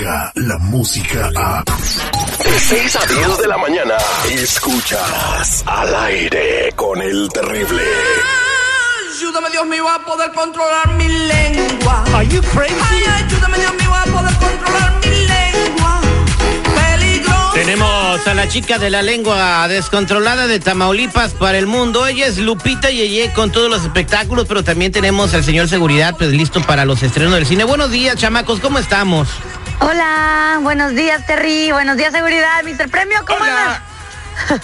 la música a... De 6 a 10 de la mañana, escuchas al aire con el terrible. Ayúdame Dios mío a poder controlar mi lengua. Are you crazy? Ay, ayúdame Dios mío a poder controlar mi lengua. Peligroso. Tenemos a la chica de la lengua descontrolada de Tamaulipas para el mundo. Ella es Lupita Yeye con todos los espectáculos, pero también tenemos al señor Seguridad, pues listo para los estrenos del cine. Buenos días, chamacos, ¿cómo estamos? Hola, buenos días Terry, buenos días seguridad, Mr. Premio, ¿cómo andas?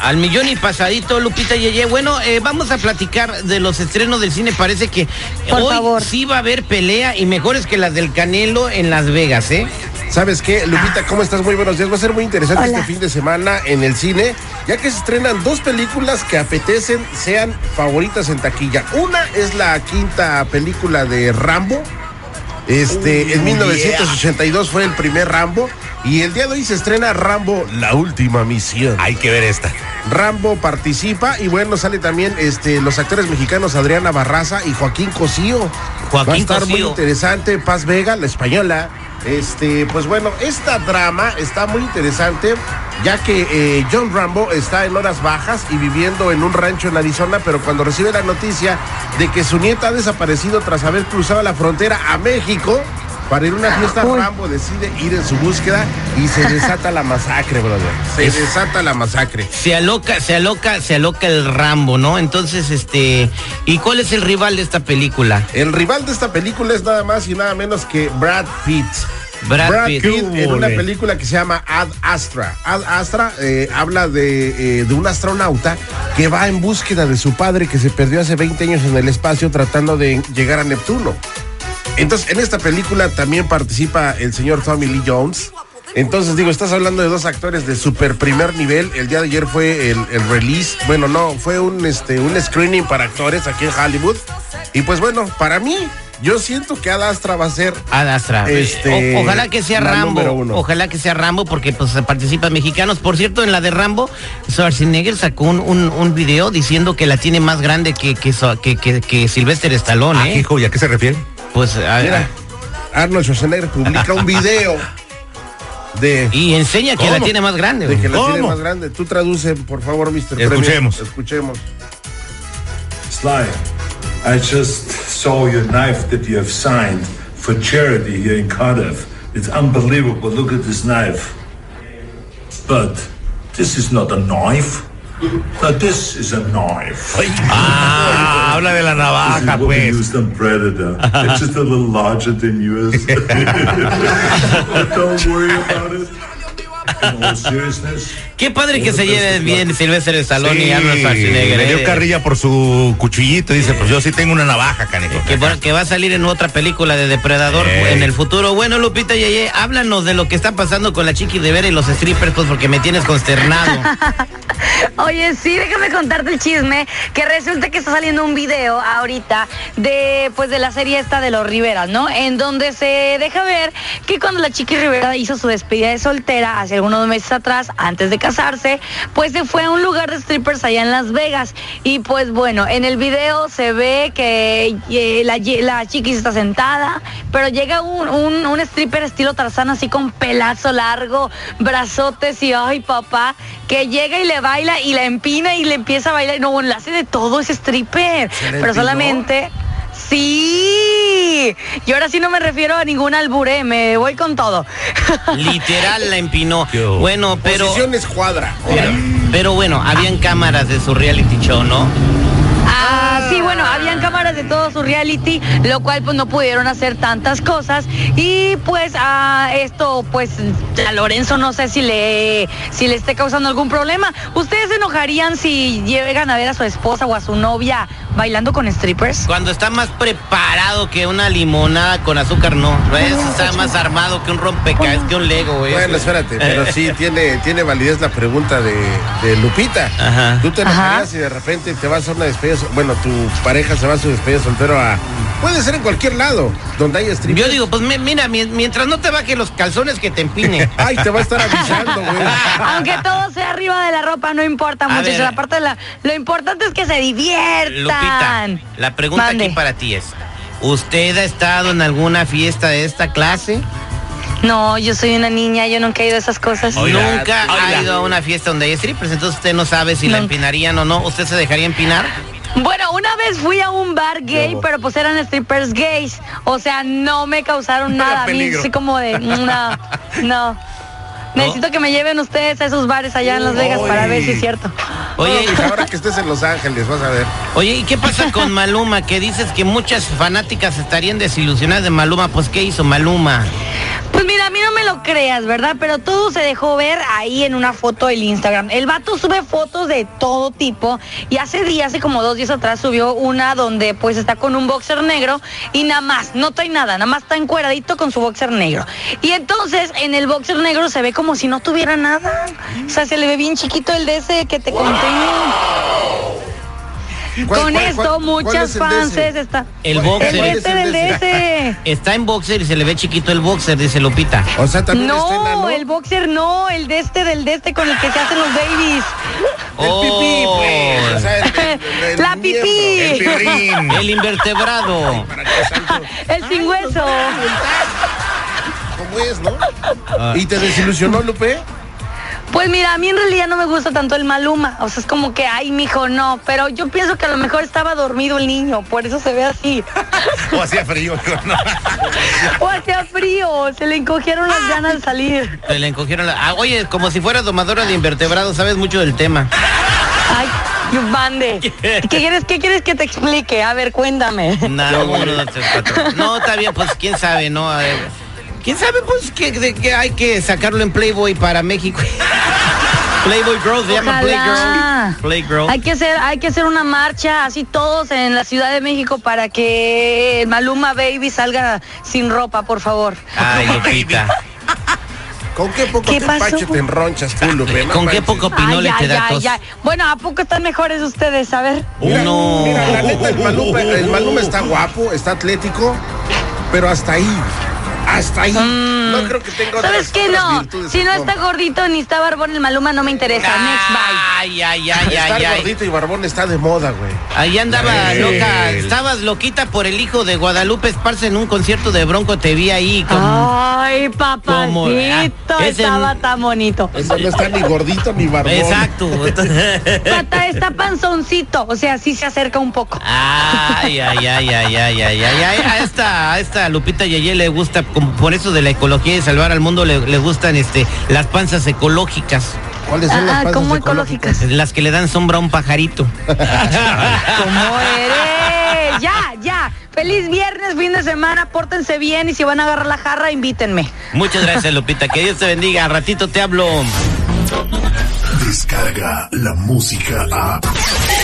Al millón y pasadito, Lupita Yeye. Bueno, eh, vamos a platicar de los estrenos del cine. Parece que Por hoy favor. sí va a haber pelea y mejores que las del Canelo en Las Vegas, ¿eh? ¿Sabes qué, Lupita? ¿Cómo estás? Muy buenos días. Va a ser muy interesante Hola. este fin de semana en el cine, ya que se estrenan dos películas que apetecen sean favoritas en taquilla. Una es la quinta película de Rambo. Este, en 1982 fue el primer Rambo. Y el día de hoy se estrena Rambo, la última misión. Hay que ver esta. Rambo participa y bueno, sale también este, los actores mexicanos Adriana Barraza y Joaquín Cosío. Joaquín Va a estar muy interesante. Paz Vega, la española. Este, pues bueno, esta drama está muy interesante, ya que eh, John Rambo está en horas bajas y viviendo en un rancho en Arizona, pero cuando recibe la noticia de que su nieta ha desaparecido tras haber cruzado la frontera a México para ir a una fiesta, Uy. Rambo decide ir en su búsqueda y se desata la masacre, brother. Se desata la masacre. Se aloca, se aloca, se aloca el Rambo, ¿no? Entonces, este, ¿y cuál es el rival de esta película? El rival de esta película es nada más y nada menos que Brad Pitt. Brad Pitt. en una película que se llama Ad Astra. Ad Astra eh, habla de, eh, de un astronauta que va en búsqueda de su padre que se perdió hace 20 años en el espacio tratando de llegar a Neptuno. Entonces, en esta película también participa el señor Tommy Lee Jones. Entonces, digo, estás hablando de dos actores de super primer nivel. El día de ayer fue el, el release. Bueno, no, fue un, este, un screening para actores aquí en Hollywood. Y pues bueno, para mí, yo siento que Ad Astra va a ser Ad Astra. Este, O- ojalá que sea Rambo. uno. Ojalá que sea Rambo porque pues participan mexicanos. Por cierto, en la de Rambo, Schwarzenegger sacó un, un, un video diciendo que la tiene más grande que, que, que, que, que Sylvester Stallone, Ah, ¿eh? hijo, ¿y a qué se refiere? Pues, a- Mira, Arnold Schwarzenegger publica un video de, y enseña que la tiene más grande. de güey. que la tiene ¿Cómo? más grande. Tú traduce, por favor, Mr. Escuchemos. Escuchemos. Sly, I just saw your knife that you have signed for charity here in Cardiff. It's unbelievable. Look at this knife. But this is not a knife. Now this is a knife. Ah, habla de la This is navaja, what we pues. used on Predator. It's just a little larger than yours. don't worry about it. Qué padre que se lleve bien Sylvester Stallone y Arnold Sí, Schwarzenegger. le dio ¿eh? carrilla por su cuchillito. Dice, pues yo sí tengo una navaja, canijo. Que va, que va a salir en otra película de Depredador Ey. en el futuro. Bueno, Lupita Yeye, háblanos de lo que está pasando con la Chiqui de Vera y los strippers, pues porque me tienes consternado. Oye, sí, déjame contarte el chisme, que resulta que está saliendo un video ahorita de pues de la serie esta de los Riveras, ¿no? En donde se deja ver que cuando la Chiqui Rivera hizo su despedida de soltera hace algunos meses atrás, antes de casarse, pues se fue a un lugar de strippers allá en Las Vegas. Y pues bueno, en el video se ve que eh, la, la Chiqui está sentada, pero llega un, stripper estilo Tarzán así con pelazo largo, brazotes y ay papá, que llega y le baila y la empina y le empieza a bailar. No, bueno, le hace de todo ese stripper, pero solamente... Sí, y ahora sí no me refiero a ningún albure, me voy con todo. Literal la empinó. Bueno, pero, Posiciones cuadra. pero bueno, habían cámaras de su reality show, ¿no? Ah, sí, bueno, habían cámaras de todo su reality, lo cual pues no pudieron hacer tantas cosas y pues a esto pues a Lorenzo no sé si le si le esté causando algún problema. ¿Ustedes se enojarían si llegan a ver a su esposa o a su novia bailando con strippers? Cuando está más preparado que una limonada con azúcar, no. ¿Ves? Está más armado que un rompecabezas, que un Lego, güey. Bueno, espérate, pero sí tiene, tiene validez la pregunta de, de Lupita. Ajá. ¿Tú te enojarías si de repente te vas a una despedida, bueno, tu pareja se va a su despedida soltero a... Puede ser en cualquier lado, donde hay strip. Yo digo, pues mi- mira, mi- mientras no te baje los calzones que te empine. Ay, te va a estar avisando, güey. Aunque todo sea arriba de la ropa, no importa, A muchachos. ver. De la, lo importante es que se diviertan. Lupita, la pregunta Mande. aquí para ti es, ¿usted ha estado en alguna fiesta de esta clase? No, yo soy una niña, yo nunca he ido a esas cosas. Oiga, Nunca ha ido a una fiesta donde hay strippers, entonces usted no sabe si la empinarían o no. ¿Usted se dejaría empinar? Bueno, una vez fui a un bar gay, pero pues eran strippers gays. O sea, no me causaron nada. A mí así como de, no, no. Necesito que me lleven ustedes a esos bares allá en Las Vegas para ver si es cierto. Oye, Oye, ahora que estés en Los Ángeles, vas a ver. oye, ¿y qué pasa con Maluma? Que dices que muchas fanáticas estarían desilusionadas de Maluma. Pues, ¿qué hizo Maluma? Pues mira, a mí no me lo creas, ¿verdad? Pero todo se dejó ver ahí en una foto del Instagram. El vato sube fotos de todo tipo y hace días, hace como dos días atrás, subió una donde pues está con un boxer negro y nada más, no trae nada, nada más está encueradito con su boxer negro. Y entonces en el boxer negro se ve como si no tuviera nada. O sea, se le ve bien chiquito el de ese que te conté. ¿Cuál- Con cuál- esto muchas fans está. El ¿Cuál- boxer. El este, el del ese. Está en boxer y se le ve chiquito el boxer, dice Lupita. O sea, también está No, enano. el boxer no, el de este, del de este con el que se hacen los babies. El pipí, Oh. pues. O sea, el- el- el La miembro. pipí. El pirrín. El invertebrado. El sin hueso. ¿Cómo es, no? ¿Y te desilusionó, Lupe? Pues mira, a mí en realidad no me gusta tanto el Maluma. O sea, es como que, ay, mijo, no. Pero yo pienso que a lo mejor estaba dormido el niño, por eso se ve así. O hacía frío. ¿no? O hacía frío, se le encogieron las ganas de salir. Se le encogieron la... Ah, oye, como si fueras domadora de invertebrados, sabes mucho del tema. Ay, bande. ¿Qué quieres, ¿Qué quieres que te explique? A ver, cuéntame. Nada, uno, dos, tres, cuatro. No, está bien, pues quién sabe, ¿no? A ver, ¿Quién sabe, pues, que, de- que hay que sacarlo en Playboy para México? Playboy Girl, se llama Ojalá. Playgirl. Playgirl. Hay que hacer, hay que hacer una marcha así todos en la Ciudad de México para que el Maluma Baby salga sin ropa, por favor. Ay, Lupita. ¿Con qué poco ¿Qué te te enronchas tú, Lupe? ¿Con qué poco pinole Ay, te da ay. Bueno, ¿a poco están mejores ustedes? A ver. Mira, Uno. Mira, la neta, el Maluma, el Maluma está guapo, está atlético, pero hasta ahí. Hasta ahí. No creo que tenga otras, Mm. ¿Sabes qué? otras No, si no está gordito ni está barbón, el Maluma no me interesa. Next, bye. Ay, ay, ay, Estar ay, ay. gordito y barbón está de moda, güey. Ahí andaba Ay. loca, estabas loquita por el hijo de Guadalupe Esparza en un concierto de Bronco, te vi ahí con... Ay, Como- papacito, ah, ese- estaba tan bonito. Ese no está ni gordito ni barbón. Exacto. Pata está panzoncito, o sea, sí se acerca un poco. Ay, ay, ay, ay, ay, ay, ay, ay. A esta, a esta Lupita Yeye le gusta, como por eso de la ecología y de salvar al mundo, le, le gustan este las panzas ecológicas, ¿Cuáles son las Ah, panzas ¿cómo ecológicas? ecológicas? las que le dan sombra a un pajarito. ¿Cómo eres? Ya, ya. Feliz viernes, fin de semana, pórtense bien y si van a agarrar la jarra, invítenme. Muchas gracias, Lupita. Que Dios te bendiga. Al ratito te hablo. Descarga la música a.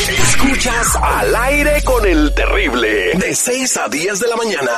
Escuchas al aire con el terrible. De 6 a 10 de la mañana.